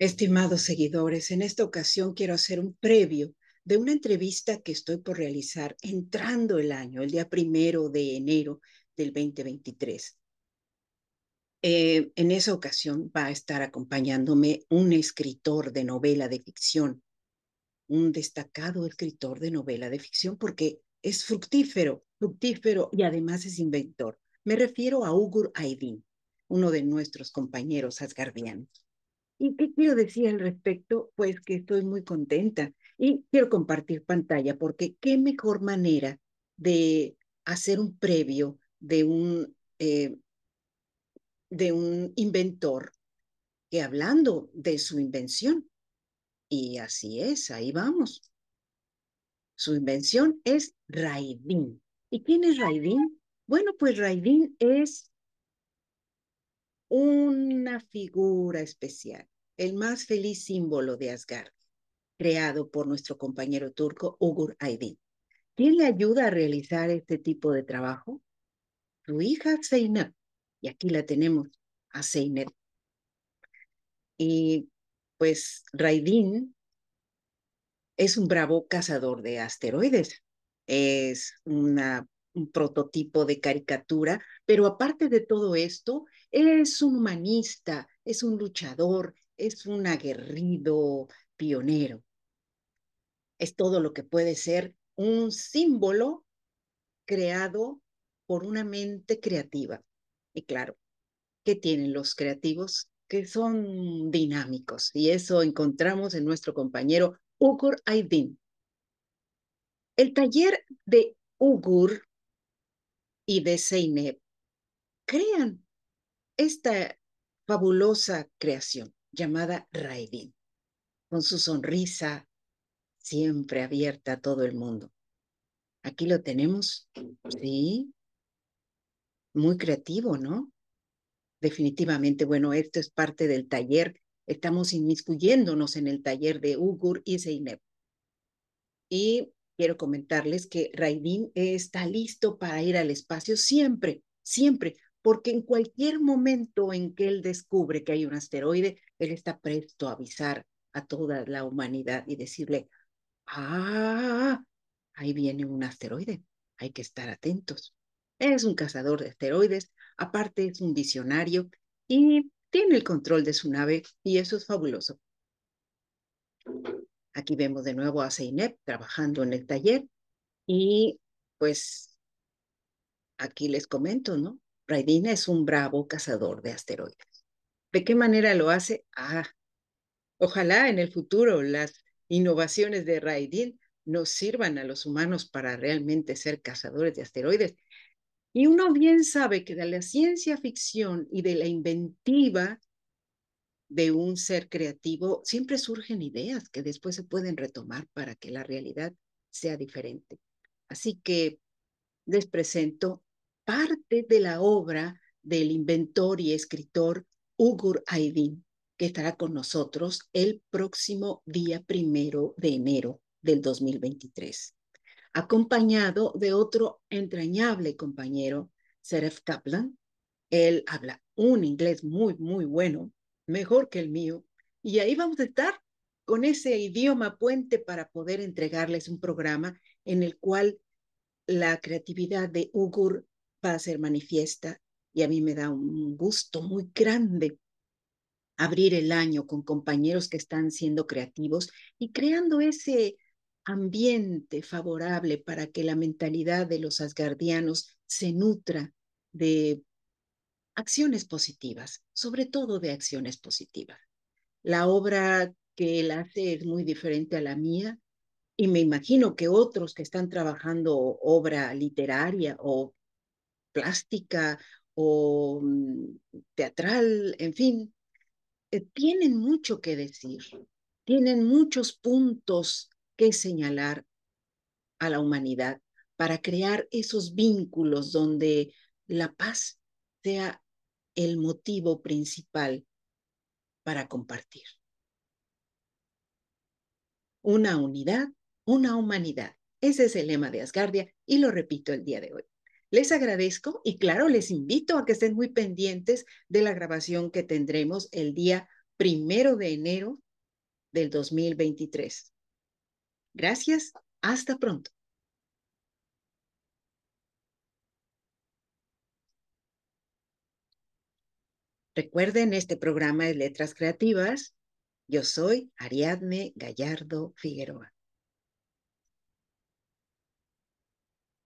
Estimados seguidores, en esta ocasión quiero hacer un previo de una entrevista que estoy por realizar entrando el año, el día primero de enero del 2023. Eh, en esa ocasión va a estar acompañándome un escritor de novela de ficción, un destacado escritor de novela de ficción porque es fructífero, fructífero y además es inventor. Me refiero a Ugur Aydin, uno de nuestros compañeros asgardianos. ¿Y qué quiero decir al respecto? Pues que estoy muy contenta y quiero compartir pantalla porque qué mejor manera de hacer un previo de un, eh, de un inventor que hablando de su invención. Y así es, ahí vamos. Su invención es Raidin. ¿Y quién es Raidin? Bueno, pues Raidin es una figura especial, el más feliz símbolo de Asgard, creado por nuestro compañero turco Ugur Aydin. ¿Quién le ayuda a realizar este tipo de trabajo? Su hija Zeynep. Y aquí la tenemos, a Zeynep. Y pues Raidin es un bravo cazador de asteroides. Es una, un prototipo de caricatura, pero aparte de todo esto, es un humanista, es un luchador, es un aguerrido pionero. Es todo lo que puede ser un símbolo creado por una mente creativa. Y claro, ¿qué tienen los creativos? Que son dinámicos. Y eso encontramos en nuestro compañero Ugur Aydin. El taller de Ugur y de Zeynep crean esta fabulosa creación llamada Raidin, con su sonrisa siempre abierta a todo el mundo. Aquí lo tenemos, sí, muy creativo, ¿no? Definitivamente, bueno, esto es parte del taller. Estamos inmiscuyéndonos en el taller de Ugur y Zeynep. Y quiero comentarles que Raidin está listo para ir al espacio siempre, siempre, porque en cualquier momento en que él descubre que hay un asteroide, él está presto a avisar a toda la humanidad y decirle, ah, ahí viene un asteroide, hay que estar atentos. Es un cazador de asteroides, aparte es un visionario y tiene el control de su nave y eso es fabuloso. Aquí vemos de nuevo a Zeynep trabajando en el taller y pues aquí les comento, ¿no? Raidin es un bravo cazador de asteroides. ¿De qué manera lo hace? Ah, ojalá en el futuro las innovaciones de Raidin nos sirvan a los humanos para realmente ser cazadores de asteroides. Y uno bien sabe que de la ciencia ficción y de la inventiva de un ser creativo siempre surgen ideas que después se pueden retomar para que la realidad sea diferente. Así que les presento parte de la obra del inventor y escritor Ugur Aydin, que estará con nosotros el próximo día primero de enero del 2023, acompañado de otro entrañable compañero, Seref Kaplan. Él habla un inglés muy, muy bueno, mejor que el mío, y ahí vamos a estar con ese idioma puente para poder entregarles un programa en el cual la creatividad de Ugur va ser manifiesta y a mí me da un gusto muy grande abrir el año con compañeros que están siendo creativos y creando ese ambiente favorable para que la mentalidad de los asgardianos se nutra de acciones positivas, sobre todo de acciones positivas. La obra que él hace es muy diferente a la mía y me imagino que otros que están trabajando obra literaria o plástica o mm, teatral, en fin, eh, tienen mucho que decir, tienen muchos puntos que señalar a la humanidad para crear esos vínculos donde la paz sea el motivo principal para compartir. Una unidad, una humanidad. Ese es el lema de Asgardia y lo repito el día de hoy. Les agradezco y claro, les invito a que estén muy pendientes de la grabación que tendremos el día primero de enero del 2023. Gracias, hasta pronto. Recuerden, este programa de Letras Creativas. Yo soy Ariadne Gallardo Figueroa.